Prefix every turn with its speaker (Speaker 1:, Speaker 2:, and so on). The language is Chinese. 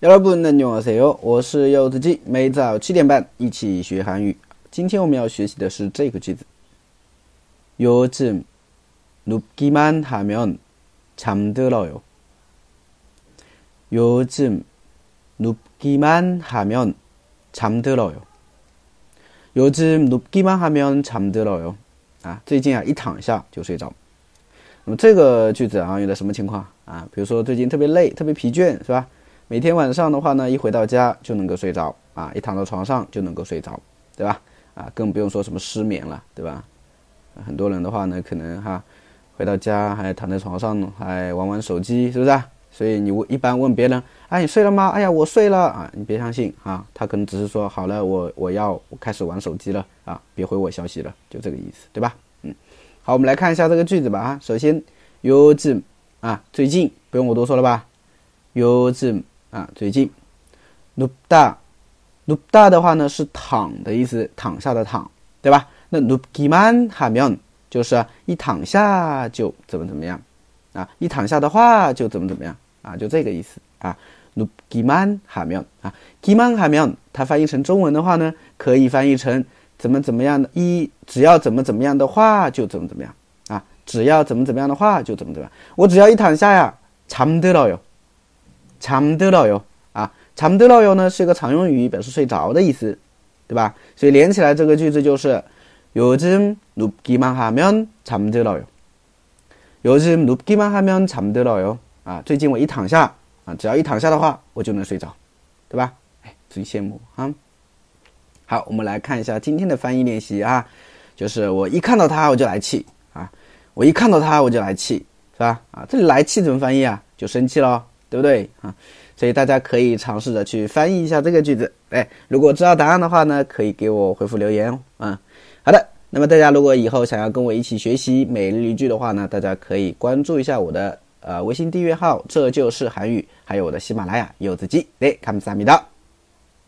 Speaker 1: 여러분안녕하세요，我是柚子鸡，每早七点半一起学韩语。今天我们要学习的是这个句子：요즘눕기만하면잠들어요。요즘눕기만하면잠들어 요。 요즘눕기만하면잠들어 요。 啊，最近啊一躺下就睡着。那么这个句子啊用在什么情况啊？比如说最近特别累、特别疲倦，是吧？ 每天晚上的话呢，一回到家就能够睡着啊，一躺到床上就能够睡着，对吧？啊，更不用说什么失眠了，对吧？很多人的话呢，可能哈，回到家还躺在床上还玩玩手机，是不是？所以你一般问别人，哎，你睡了吗？哎呀，我睡了啊，你别相信啊，他可能只是说好了，我我要我开始玩手机了啊，别回我消息了，就这个意思，对吧？嗯，好，我们来看一下这个句子吧啊，首先요즘啊，最近不用我多说了吧？요즘 啊，最近，눕 다， 눕다的话呢是躺的意思，躺下的躺，对吧？那눕기만하면就是一躺下就怎么怎么样，啊，一躺下的话就怎么怎么样，啊，就这个意思啊。눕기만하면啊，기만하면它翻译成中文的话呢，可以翻译成怎么怎么样的，一只要怎么怎么样的话就怎么怎么样，啊，只要怎么怎么样的话就怎么怎么样。我只要一躺下呀，잠들어 요。 잠들어 요， 啊，잠들어요呢是一个常用语，表示睡着的意思，对吧？所以连起来这个句子就是요즘눕기만하면잠들어 요。 요즘눕기만하면잠들어 요。 啊，最近我一躺下啊，只要一躺下的话，我就能睡着，对吧？哎，最羡慕啊。好，我们来看一下今天的翻译练习啊，就是我一看到他我就来气啊，我一看到他我就来气，是吧？啊，这里来气怎么翻译啊？就生气喽。 对不对啊？所以大家可以尝试着去翻译一下这个句子。哎，如果知道答案的话呢，可以给我回复留言、哦嗯。好的，那么大家如果以后想要跟我一起学习每日一句的话呢，大家可以关注一下我的呃微信订阅号，这就是韩语，还有我的喜马拉雅柚子鸡。哎，卡姆萨米道。